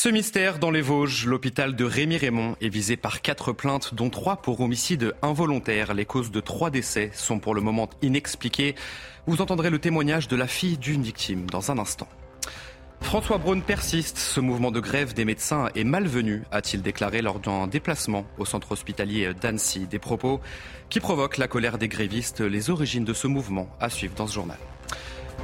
Ce mystère dans les Vosges, l'hôpital de Rémy-Raymond est visé par quatre plaintes, dont trois pour homicide involontaire. Les causes de trois décès sont pour le moment inexpliquées. Vous entendrez le témoignage de la fille d'une victime dans un instant. François Braun persiste. Ce mouvement de grève des médecins est malvenu, a-t-il déclaré lors d'un déplacement au centre hospitalier d'Annecy. Des propos qui provoquent la colère des grévistes. Les origines de ce mouvement à suivre dans ce journal.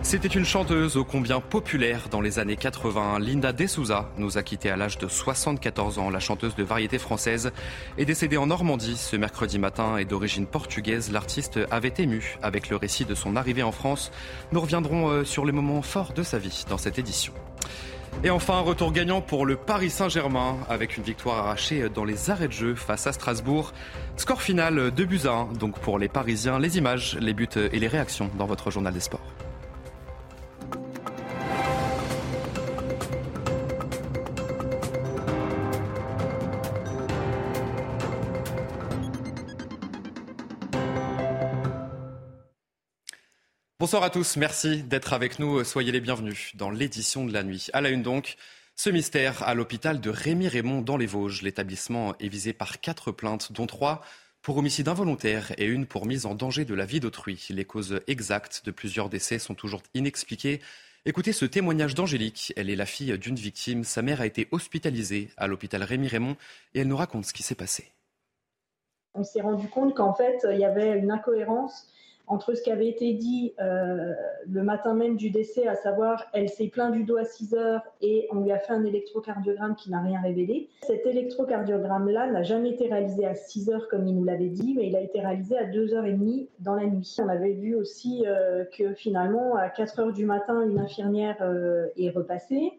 C'était une chanteuse ô combien populaire dans les années 80. Linda Dessouza nous a quittés à l'âge de 74 ans. La chanteuse de variété française est décédée en Normandie ce mercredi matin et d'origine portugaise. L'artiste avait ému avec le récit de son arrivée en France. Nous reviendrons euh, sur les moments forts de sa vie dans cette édition. Et enfin, un retour gagnant pour le Paris Saint-Germain avec une victoire arrachée dans les arrêts de jeu face à Strasbourg. Score final 2 buts à 1 donc pour les Parisiens. Les images, les buts et les réactions dans votre journal des sports. Bonsoir à tous, merci d'être avec nous. Soyez les bienvenus dans l'édition de la nuit. À la une donc, ce mystère à l'hôpital de Rémy-Raymond dans les Vosges. L'établissement est visé par quatre plaintes, dont trois pour homicide involontaire et une pour mise en danger de la vie d'autrui. Les causes exactes de plusieurs décès sont toujours inexpliquées. Écoutez ce témoignage d'Angélique. Elle est la fille d'une victime. Sa mère a été hospitalisée à l'hôpital Rémy-Raymond et elle nous raconte ce qui s'est passé. On s'est rendu compte qu'en fait, il y avait une incohérence entre ce qui avait été dit euh, le matin même du décès, à savoir elle s'est plaint du dos à 6 heures et on lui a fait un électrocardiogramme qui n'a rien révélé. Cet électrocardiogramme-là n'a jamais été réalisé à 6 heures comme il nous l'avait dit, mais il a été réalisé à 2h30 dans la nuit. On avait vu aussi euh, que finalement, à 4 heures du matin, une infirmière euh, est repassée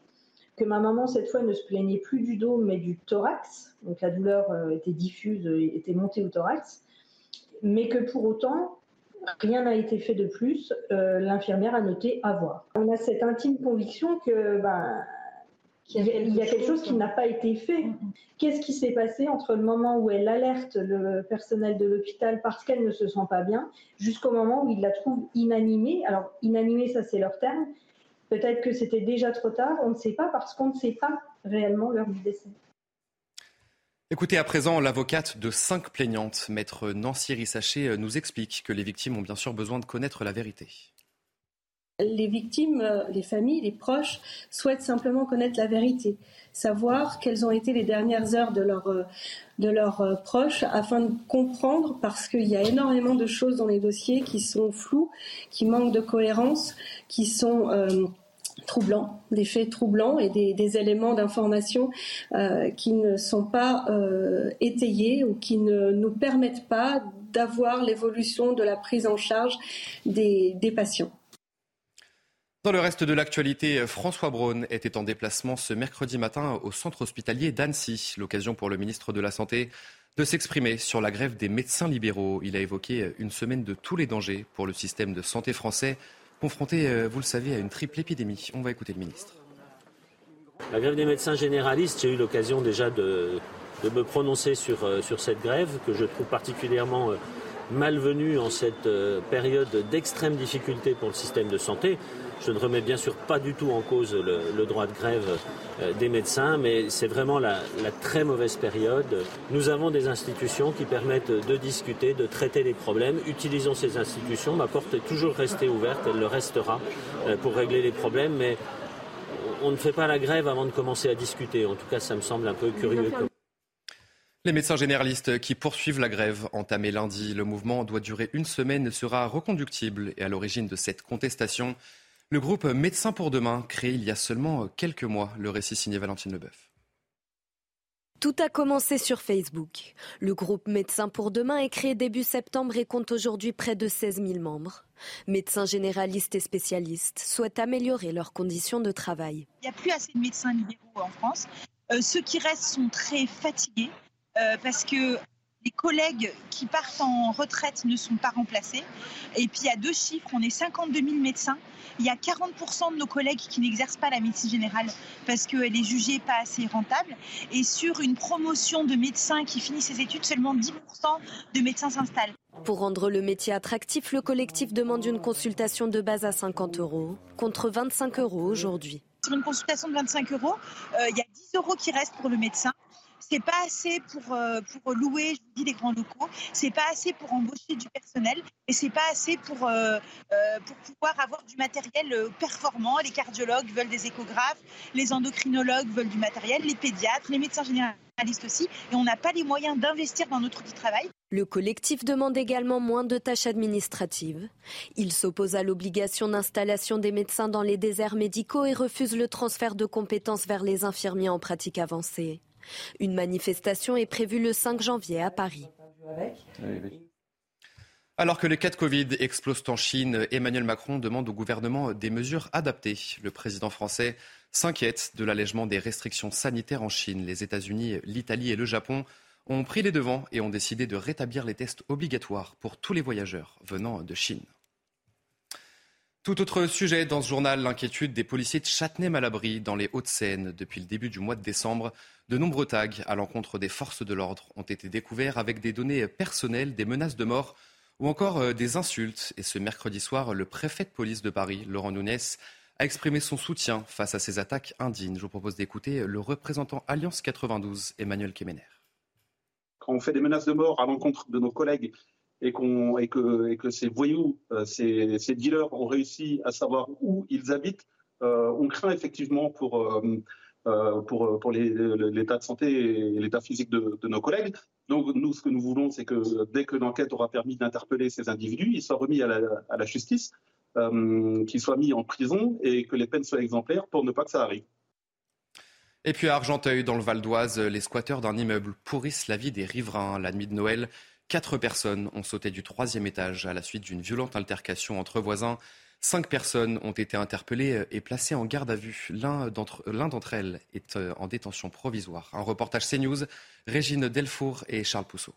que ma maman, cette fois, ne se plaignait plus du dos, mais du thorax. Donc la douleur était diffuse, était montée au thorax. Mais que pour autant, Rien n'a été fait de plus. Euh, l'infirmière a noté avoir. On a cette intime conviction que ben, qu'il y, a quelque chose qui n'a pas été fait. Mm, mm. Qu'est-ce qui s'est passé entre le moment où elle alerte le personnel de l'hôpital parce qu'elle ne se sent pas bien, jusqu'au moment où il la trouve inanimée? Alors, inanimée, ça c'est leur terme. Peut-être que c'était déjà trop tard, on ne sait pas parce qu'on ne sait pas réellement l'heure du décès. Écoutez à présent l'avocate de cinq plaignantes, maître Nancy Rissaché, euh, nous explique que les victimes ont bien sûr besoin de connaître la vérité. Les victimes, euh, les familles, les proches souhaitent simplement connaître la vérité, savoir quelles ont été les dernières heures de leurs euh, proches afin de comprendre, parce qu'il y a énormément de choses dans les dossiers qui sont floues, qui manquent de cohérence, qui sont troublants, des faits troublants et des, éléments d'information euh, qui ne sont pas euh, étayés ou qui ne nous permettent pas d'avoir l'évolution de la prise en charge des, patients. Dans le reste de l'actualité, François Braun était en déplacement ce mercredi matin au centre hospitalier d'Annecy. L'occasion pour le ministre de la Santé de s'exprimer sur la grève des médecins libéraux. Il a évoqué une semaine de tous les dangers pour le système de santé français confronté, euh, vous le savez, à une triple épidémie. On va écouter le ministre. La grève des médecins généralistes, j'ai eu l'occasion déjà de, me prononcer sur, euh, sur cette grève que je trouve particulièrement euh, malvenue en cette période d'extrême difficulté pour le système de santé. Je ne remets bien sûr pas du tout en cause le, droit de grève euh, des médecins, mais c'est vraiment la, très mauvaise période. Nous avons des institutions qui permettent de discuter, de traiter les problèmes. Utilisons ces institutions. Ma porte est toujours restée ouverte, elle le restera euh, pour régler les problèmes, mais on ne fait pas la grève avant de commencer à discuter. En tout cas, ça me semble un peu curieux. Les médecins généralistes qui poursuivent la grève entamée lundi, le mouvement doit durer une semaine et sera reconductible. Et à l'origine de cette contestation, le groupe Médecins pour demain, créé il y a seulement quelques mois, le récit signé Valentine Leboeuf. Tout a commencé sur Facebook. Le groupe Médecins pour demain est créé début septembre et compte aujourd'hui près de 16 000 membres. Médecins généralistes et spécialistes souhaitent améliorer leurs conditions de travail. Il n'y a plus assez de médecins libéraux en France. Euh, ceux qui restent sont très fatigués euh, parce que les collègues qui partent en retraite ne sont pas remplacés. Et puis il y a deux chiffres, on est 52 000 médecins. Il y a 40% de nos collègues qui n'exercent pas la médecine générale parce qu'elle est jugée pas assez rentable. Et sur une promotion de médecins qui finit ses études, seulement 10% de médecins s'installent. Pour rendre le métier attractif, le collectif demande une consultation de base à 50 euros, contre 25 euros aujourd'hui. Sur une consultation de 25 euros, il y a 10 euros qui restent pour le médecin c'est pas assez pour, euh, pour louer, je vous dis, les grands locaux, c'est pas assez pour embaucher du personnel et c'est pas assez pour, euh, euh, pouvoir avoir du matériel performant. Les cardiologues veulent des échographes, les endocrinologues veulent du matériel, les pédiatres, les médecins généralistes aussi, et on n'a pas les moyens d'investir dans notre outil travail. Le collectif demande également moins de tâches administratives. Il s'oppose à l'obligation d'installation des médecins dans les déserts médicaux et refuse le transfert de compétences vers les infirmiers en pratique avancée. Une manifestation est prévue le 5 janvier à Paris. Alors que les cas de Covid explosent en Chine, Emmanuel Macron demande au gouvernement des mesures adaptées. Le président français s'inquiète de l'allègement des restrictions sanitaires en Chine. Les États-Unis, l'Italie et le Japon ont pris les devants et ont décidé de rétablir les tests obligatoires pour tous les voyageurs venant de Chine. Tout autre sujet dans ce journal, l'inquiétude des policiers de Châtenay-Malabry dans les Hauts-de-Seine. Depuis le début du mois de décembre, de nombreux tags à l'encontre des forces de l'ordre ont été découverts avec des données personnelles, des menaces de mort ou encore euh, des insultes. Et ce mercredi soir, le préfet de police de Paris, Laurent Nunez, a exprimé son soutien face à ces attaques indignes. Je vous propose d'écouter le représentant Alliance 92, Emmanuel Kemener. Quand on fait des menaces de mort à l'encontre de nos collègues et, que, ces voyous, euh, ces, dealers ont réussi à savoir où ils habitent, euh, on craint effectivement pour, euh, l'état de santé et l'état physique de, nos collègues. Donc nous, ce que nous voulons, c'est que dès que l'enquête aura permis d'interpeller ces individus, ils soient remis à la, justice, qu'ils soient mis en prison et que les peines soient exemplaires pour ne pas que ça arrive. Et puis à Argenteuil, dans le Val d'Oise, les squatteurs d'un immeuble pourrissent la vie des riverains. La nuit de Noël, Quatre personnes ont sauté du troisième étage à la suite d'une violente altercation entre voisins. Cinq personnes ont été interpellées et placées en garde à vue. L'un d'entre elles est euh, en détention provisoire. Un reportage CNews, Régine Delfour et Charles Pousseau.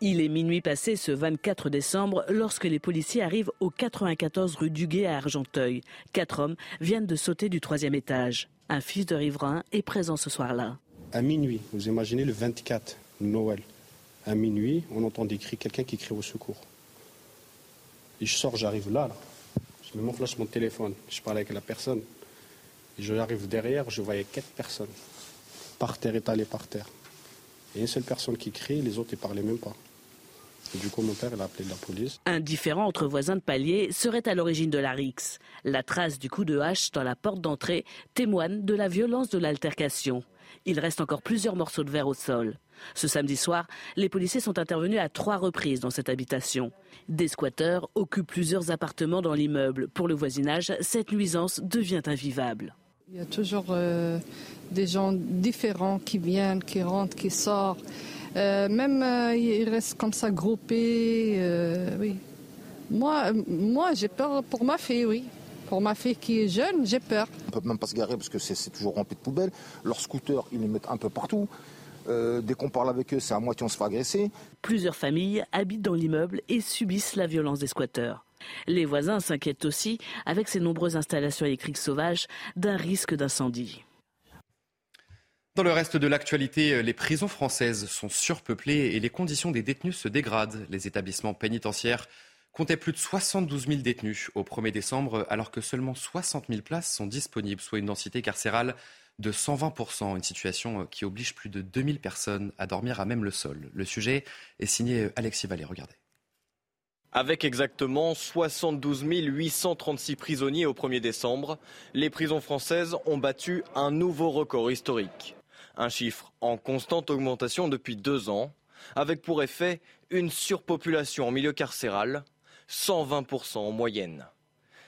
Il est minuit passé ce 24 décembre lorsque les policiers arrivent au 94 rue Duguay à Argenteuil. Quatre hommes viennent de sauter du troisième étage. Un fils de riverain est présent ce soir-là. À minuit, vous imaginez le 24, Noël à minuit, on entend des cris, quelqu'un qui crie au secours. Je sors, j'arrive là, Je me mon mon téléphone, je parle avec la personne. Et j'arrive derrière, je voyais quatre personnes, par terre, étalées par terre. Et une seule personne qui crie, les autres ne parlaient même pas. Et du coup, mon père a appelé la police. Un différent entre voisins de palier serait à l'origine de la rixe. La trace du coup de hache dans la porte d'entrée témoigne de la violence de l'altercation. Il reste encore plusieurs morceaux de verre au sol. Ce samedi soir, les policiers sont intervenus à trois reprises dans cette habitation. Des squatteurs occupent plusieurs appartements dans l'immeuble. Pour le voisinage, cette nuisance devient invivable. Il y a toujours euh, des gens différents qui viennent, qui rentrent, qui sortent. Euh, même euh, ils restent comme ça groupés. oui. Moi, moi j'ai peur pour ma fille, oui. Pour ma fille qui est jeune, j'ai peur. On ne peut même pas se garer parce que c'est toujours rempli de poubelles. Leurs scooters, ils les mettent un peu partout. Euh, dès qu'on parle avec eux, c'est à moitié on se fait agresser. Plusieurs familles habitent dans l'immeuble et subissent la violence des squatteurs. Les voisins s'inquiètent aussi, avec ces nombreuses installations électriques sauvages, d'un risque d'incendie. Dans le reste de l'actualité, les prisons françaises sont surpeuplées et les conditions des détenus se dégradent. Les établissements pénitentiaires comptaient plus de 72 000 détenus au 1er décembre, alors que seulement 60 000 places sont disponibles, soit une densité carcérale de 120%, une situation euh, qui oblige plus de 2000 personnes à dormir à même le sol. Le sujet est signé euh, Alexis Vallée, regardez. Avec exactement 72 836 prisonniers au 1er décembre, les prisons françaises ont battu un nouveau record historique. Un chiffre en constante augmentation depuis deux ans, avec pour effet une surpopulation en milieu carcéral, 120% en moyenne.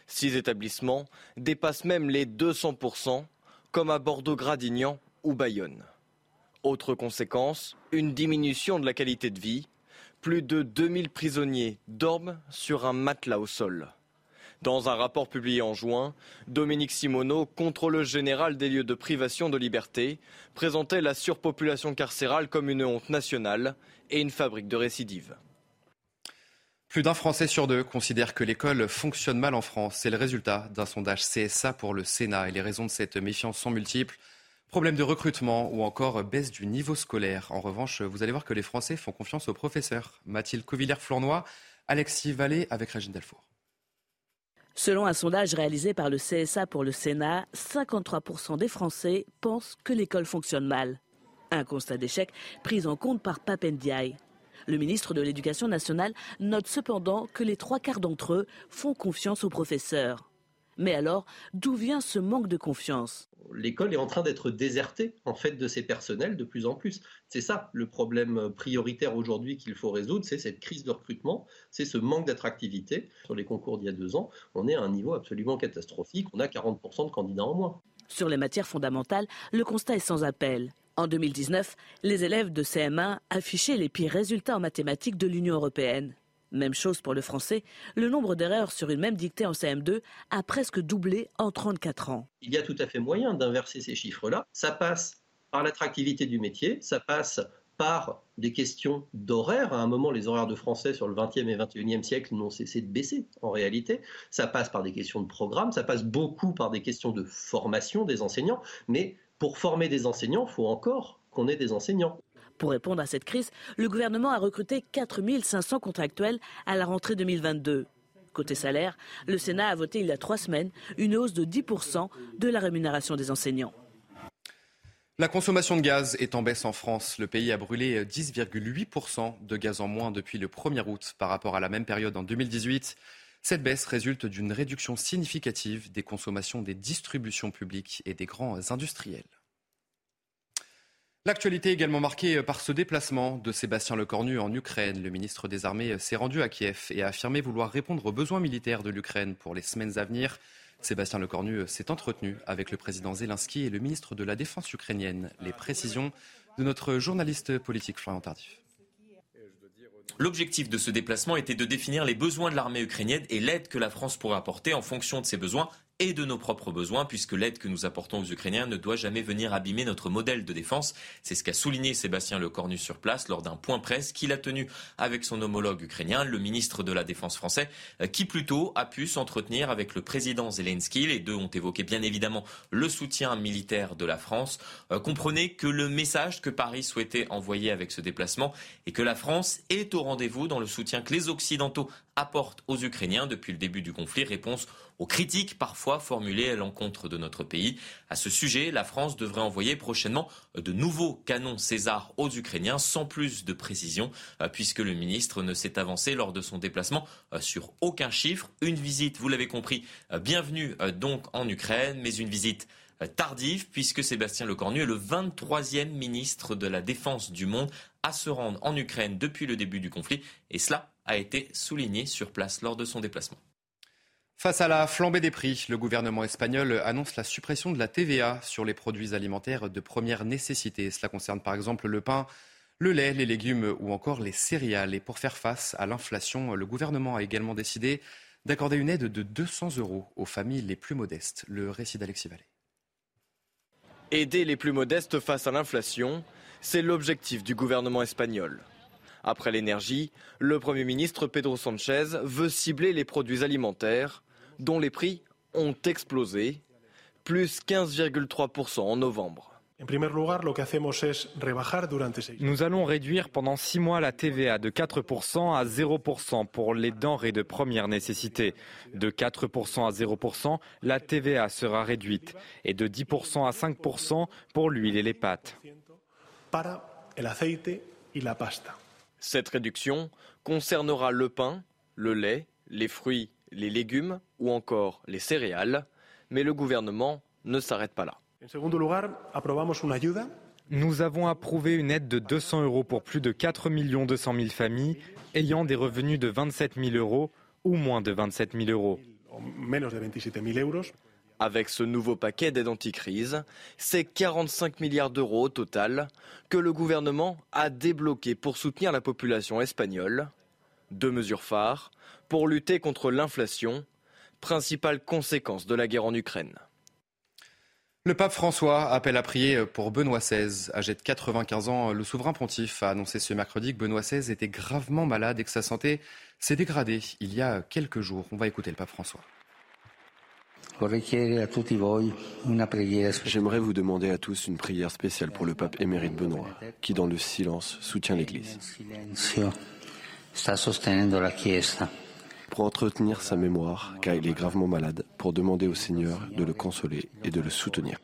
Six établissements dépassent même les 200%, comme à Bordeaux-Gradignan ou Bayonne. Autre conséquence, une diminution de la qualité de vie. Plus de 2000 prisonniers dorment sur un matelas au sol. Dans un rapport publié en juin, Dominique Simoneau, contrôleur général des lieux de privation de liberté, présentait la surpopulation carcérale comme une honte nationale et une fabrique de récidives. Plus d'un Français sur deux considère que l'école fonctionne mal en France. C'est le résultat d'un sondage CSA pour le Sénat. Et les raisons de cette méfiance sont multiples. Problème de recrutement ou encore baisse du niveau scolaire. En revanche, vous allez voir que les Français font confiance aux professeurs. Mathilde Covillère-Flournoy, Alexis Vallée avec Régine Delfour. Selon un sondage réalisé par le CSA pour le Sénat, 53% des Français pensent que l'école fonctionne mal. Un constat d'échec pris en compte par Papendiaï. Le ministre de l'Éducation nationale note cependant que les trois quarts d'entre eux font confiance aux professeurs. Mais alors, d'où vient ce manque de confiance? L'école est en train d'être désertée en fait de ses personnels de plus en plus. C'est ça le problème prioritaire aujourd'hui qu'il faut résoudre, c'est cette crise de recrutement, c'est ce manque d'attractivité. Sur les concours d'il y a deux ans, on est à un niveau absolument catastrophique, on a 40% de candidats en moins. Sur les matières fondamentales, le constat est sans appel. En 2019, les élèves de CM1 affichaient les pires résultats en mathématiques de l'Union européenne. Même chose pour le français, le nombre d'erreurs sur une même dictée en CM2 a presque doublé en 34 ans. Il y a tout à fait moyen d'inverser ces chiffres-là. Ça passe par l'attractivité du métier, ça passe par des questions d'horaire. À un moment, les horaires de français sur le 20e et 21e siècle n'ont cessé de baisser en réalité. Ça passe par des questions de programme, ça passe beaucoup par des questions de formation des enseignants. Mais pour former des enseignants, il faut encore qu'on ait des enseignants. Pour répondre à cette crise, le gouvernement a recruté 4 500 contractuels à la rentrée 2022. Côté salaire, le Sénat a voté il y a trois semaines une hausse de 10% de la rémunération des enseignants. La consommation de gaz est en baisse en France. Le pays a brûlé 10,8% de gaz en moins depuis le 1er août par rapport à la même période en 2018. Cette baisse résulte d'une réduction significative des consommations des distributions publiques et des grands industriels. L'actualité également marquée par ce déplacement de Sébastien Lecornu en Ukraine. Le ministre des Armées s'est rendu à Kiev et a affirmé vouloir répondre aux besoins militaires de l'Ukraine pour les semaines à venir. Sébastien Lecornu s'est entretenu avec le président Zelensky et le ministre de la Défense ukrainienne. Les précisions de notre journaliste politique Florian Tardif. L'objectif de ce déplacement était de définir les besoins de l'armée ukrainienne et l'aide que la France pourrait apporter en fonction de ses besoins et de nos propres besoins, puisque l'aide que nous apportons aux Ukrainiens ne doit jamais venir abîmer notre modèle de défense. C'est ce qu'a souligné Sébastien Lecornu sur place lors d'un point presse qu'il a tenu avec son homologue ukrainien, le ministre de la Défense français, euh, qui plutôt a pu s'entretenir avec le président Zelensky. Les deux ont évoqué bien évidemment le soutien militaire de la France. Euh, comprenez que le message que Paris souhaitait envoyer avec ce déplacement est que la France est au rendez-vous dans le soutien que les Occidentaux apportent aux Ukrainiens depuis le début du conflit. Réponse aux critiques parfois formulées à l'encontre de notre pays. À ce sujet, la France devrait envoyer prochainement de nouveaux canons César aux Ukrainiens sans plus de précision, euh, puisque le ministre ne s'est avancé lors de son déplacement euh, sur aucun chiffre. Une visite, vous l'avez compris, euh, bienvenue donc en Ukraine, mais une visite tardive, puisque Sébastien Lecornu est le 23e ministre de la Défense du monde à se rendre en Ukraine depuis le début du conflit, et cela a été souligné sur place lors de son déplacement. Face à la flambée des prix, le gouvernement espagnol annonce la suppression de la TVA sur les produits alimentaires de première nécessité. Cela concerne par exemple le pain, le lait, les légumes ou encore les céréales. Et pour faire face à l'inflation, le gouvernement a également décidé d'accorder une aide de 200 euros aux familles les plus modestes. Le récit d'Alexis Vallée. Aider les plus modestes face à l'inflation, c'est l'objectif du gouvernement espagnol. Après l'énergie, le Premier ministre Pedro Sanchez veut cibler les produits alimentaires dont les prix ont explosé, plus 15,3% en novembre. Nous allons réduire pendant six mois la TVA de 4% à 0% pour les denrées de première nécessité. De 4% à 0%, la TVA sera réduite et de 10% à 5% pour l'huile et les pâtes. Cette réduction concernera le pain, le lait, les fruits les légumes ou encore les céréales, mais le gouvernement ne s'arrête pas là. Nous avons approuvé une aide de 200 euros pour plus de 4 200 000 familles ayant des revenus de 27 000 euros ou moins de 27 000 euros. Avec ce nouveau paquet d'aide anti-crise, c'est 45 milliards d'euros au total que le gouvernement a débloqué pour soutenir la population espagnole. Deux mesures phares pour lutter contre l'inflation, principale conséquence de la guerre en Ukraine. Le pape François appelle à prier pour Benoît XVI. Âgé de 95 ans, le souverain pontife a annoncé ce mercredi que Benoît XVI était gravement malade et que sa santé s'est dégradée il y a quelques jours. On va écouter le pape François. J'aimerais vous demander à tous une prière spéciale pour le pape émérite Benoît, qui dans le silence soutient l'Église pour entretenir sa mémoire, car il est gravement malade, pour demander au Seigneur de le consoler et de le soutenir.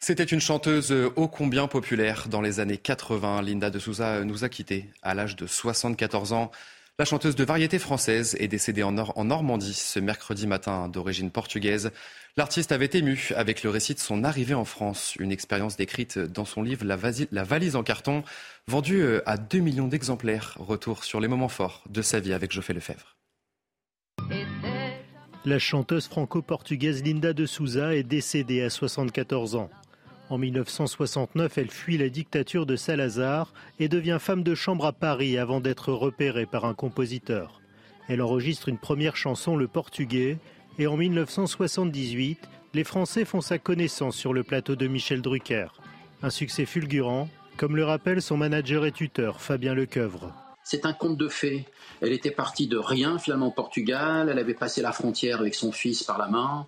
C'était une chanteuse ô combien populaire dans les années 80. Linda de Souza nous a quittés à l'âge de 74 ans. La chanteuse de variété française est décédée en, Normandie ce mercredi matin d'origine portugaise. L'artiste avait ému avec le récit de son arrivée en France, une expérience décrite dans son livre La, valise en carton, vendue euh, à 2 millions d'exemplaires. Retour sur les moments forts de sa vie avec Geoffrey Lefebvre. La chanteuse franco-portugaise Linda de Souza est décédée à 74 ans. En 1969, elle fuit la dictature de Salazar et devient femme de chambre à Paris avant d'être repérée par un compositeur. Elle enregistre une première chanson, Le Portugais, et en 1978, les Français font sa connaissance sur le plateau de Michel Drucker. Un succès fulgurant, comme le rappelle son manager et tuteur, Fabien Lecoeuvre. C'est un conte de fées. Elle était partie de rien, finalement, au Portugal. Elle avait passé la frontière avec son fils par la main.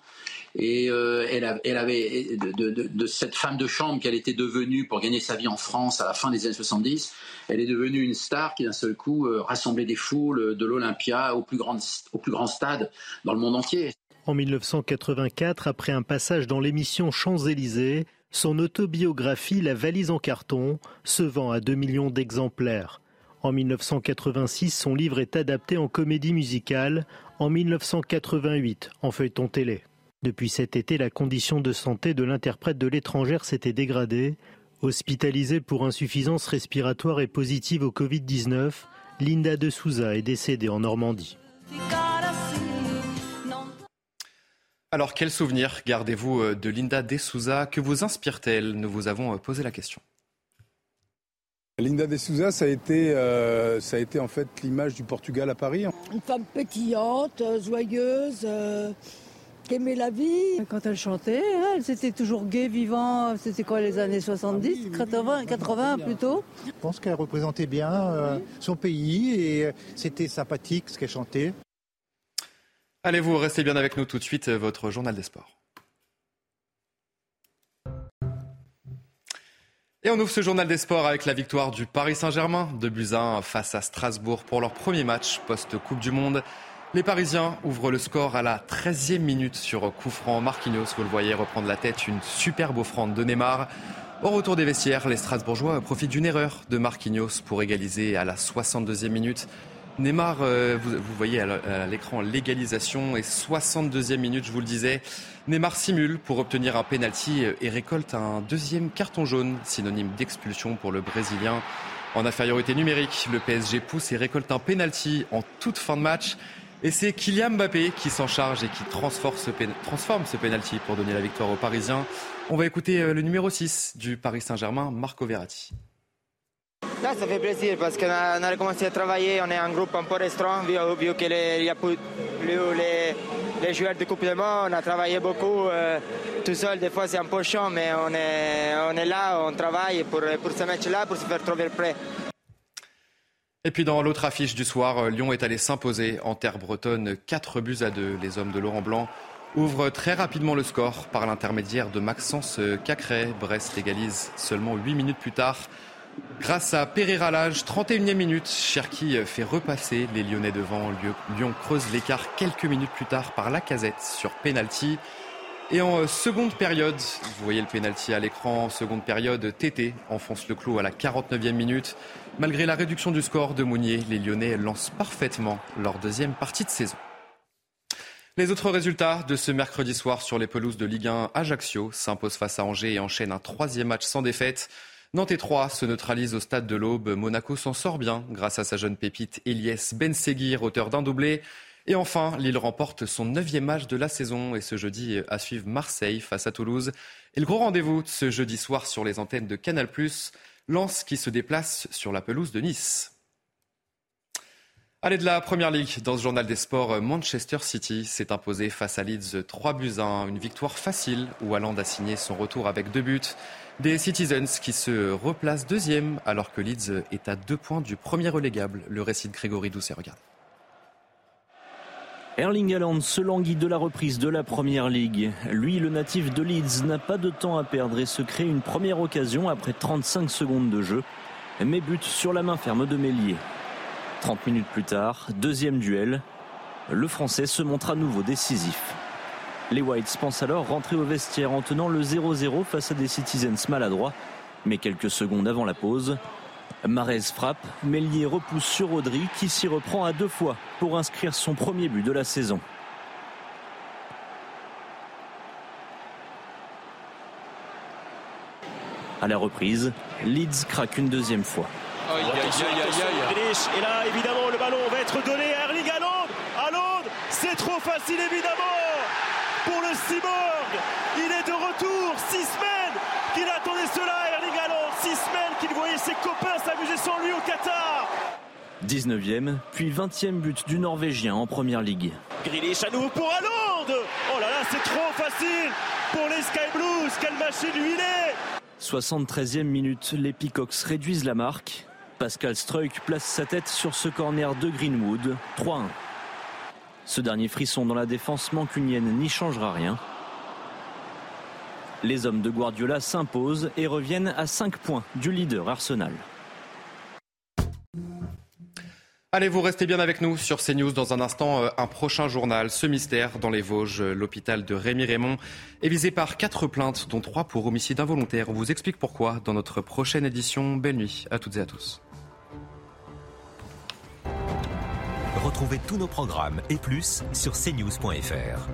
Et euh, elle, avait, de, cette femme de chambre qu'elle était devenue pour gagner sa vie en France à la fin des années 70, elle est devenue une star qui d'un seul coup euh, rassemblait des foules de l'Olympia au, plus grand, au plus grand stade dans le monde entier. En 1984, après un passage dans l'émission Champs-Élysées, son autobiographie La valise en carton se vend à 2 millions d'exemplaires. En 1986, son livre est adapté en comédie musicale, en 1988 en feuilleton télé. Depuis cet été, la condition de santé de l'interprète de l'étrangère s'était dégradée. Hospitalisée pour insuffisance respiratoire et positive au Covid-19, Linda de Souza est décédée en Normandie. Alors, quel souvenir gardez-vous euh, de Linda de Souza Que vous inspire-t-elle Nous vous avons euh, posé la question. Linda de Souza, ça a été, euh, ça a été en fait l'image du Portugal à Paris. Une femme pétillante, joyeuse qui aimait la vie. Quand elle chantait, hein, elle était toujours gaie, vivant. C'était quoi les années 70, 80, 80 plutôt Je pense qu'elle représentait bien euh, son pays et euh, c'était sympathique ce qu'elle chantait. Allez, vous restez bien avec nous tout de suite, euh, votre journal des sports. Et on ouvre ce journal des sports avec la victoire du Paris Saint-Germain de Buzyn face à Strasbourg pour leur premier match post-Coupe du Monde. Les Parisiens ouvrent le score à la 13e minute sur coup franc. Marquinhos, vous le voyez, reprendre la tête, une superbe offrande de Neymar. Au retour des vestiaires, les Strasbourgeois profitent d'une erreur de Marquinhos pour égaliser à la 62e minute. Neymar, euh, vous, voyez à l'écran l'égalisation et 62e minute, je vous le disais. Neymar simule pour obtenir un penalty et récolte un deuxième carton jaune, synonyme d'expulsion pour le Brésilien. En infériorité numérique, le PSG pousse et récolte un penalty en toute fin de match. Et c'est Kylian Mbappé qui s'en charge et qui transforme ce, penalty pour donner la victoire aux Parisiens. On va écouter euh, le numéro 6 du Paris Saint-Germain, Marco Verratti. Là, ça fait plaisir parce qu'on a, a, commencé à travailler, on est un groupe un peu restreint, vu, qu'il n'y a plus, les, joueurs de Coupe de Monde, on a travaillé beaucoup euh, tout seul, des fois c'est un peu chiant, mais on est, on est là, on travaille pour, pour ce match-là, pour se faire trouver prêt. Et puis dans l'autre affiche du soir, euh, Lyon est allé s'imposer en terre bretonne 4 buts à 2. Les hommes de Laurent Blanc ouvrent très rapidement le score par l'intermédiaire de Maxence Cacré. Brest égalise seulement 8 minutes plus tard. Grâce à Pereira Lage, 31e minute, Cherki fait repasser les Lyonnais devant. Lyon creuse l'écart quelques minutes plus tard par la casette sur penalty. Et en euh, seconde période, vous voyez le penalty à l'écran, seconde période, TT enfonce le clou à la 49e minute. Malgré la réduction du score de Mounier, les Lyonnais lancent parfaitement leur deuxième partie de saison. Les autres résultats de ce mercredi soir sur les pelouses de Ligue 1, Ajaccio s'impose face à Angers et enchaîne un troisième match sans défaite. Nantes 3 se neutralise au stade de l'Aube. Monaco s'en sort bien grâce à sa jeune pépite Eliès Benseguir, auteur d'un doublé. Et enfin, Lille remporte son neuvième match de la saison et ce jeudi à suivre Marseille face à Toulouse. Et le gros rendez-vous ce jeudi soir sur les antennes de Canal+, Lance qui se déplace sur la pelouse de Nice. Allez de la Première Ligue, dans ce journal des sports, Manchester City s'est imposé face à Leeds 3 buts à 1. Une victoire facile où Haaland a signé son retour avec deux buts. Des Citizens qui se replacent deuxième alors que Leeds est à deux points du premier relégable. Le récit de Grégory Doucet, regarde. Erling Haaland se languit de la reprise de la Première Ligue. Lui, le natif de Leeds, n'a pas de temps à perdre et se crée une première occasion après 35 secondes de jeu. Mais but sur la main ferme de Mélier. 30 minutes plus tard, deuxième duel. Le Français se montre à nouveau décisif. Les Whites pensent alors rentrer au vestiaire en tenant le 0-0 face à des Citizens maladroits. Mais quelques secondes avant la pause, Marez frappe, Mélier repousse sur Audry qui s'y reprend à deux fois pour inscrire son premier but de la saison. À la reprise, Leeds craque une deuxième fois. Et là, évidemment, le ballon va être donné à Erling Haaland. Haaland, c'est trop facile, évidemment, pour le Cyborg. Il est de retour. Six semaines qu'il attendait cela. Six semaines qu'il voyait ses copains s'amuser sans lui au Qatar. 19e, puis 20e but du Norvégien en première ligue. Grealish à nouveau pour Haaland. Oh là là, c'est trop facile pour les Sky Blues. Quelle machine est 73e minute, les Peacocks réduisent la marque. Pascal Struik place sa tête sur ce corner de Greenwood, 3-1. Ce dernier frisson dans la défense mancunienne n'y changera rien. Les hommes de Guardiola s'imposent et reviennent à 5 points du leader Arsenal. Allez, vous restez bien avec nous sur CNews. Dans un instant, euh, un prochain journal. Ce mystère dans les Vosges. L'hôpital de Rémy-Raymond est visé par quatre plaintes, dont trois pour homicide involontaire. On vous explique pourquoi dans notre prochaine édition. Belle nuit à toutes et à tous. Retrouvez tous nos programmes et plus sur cnews.fr.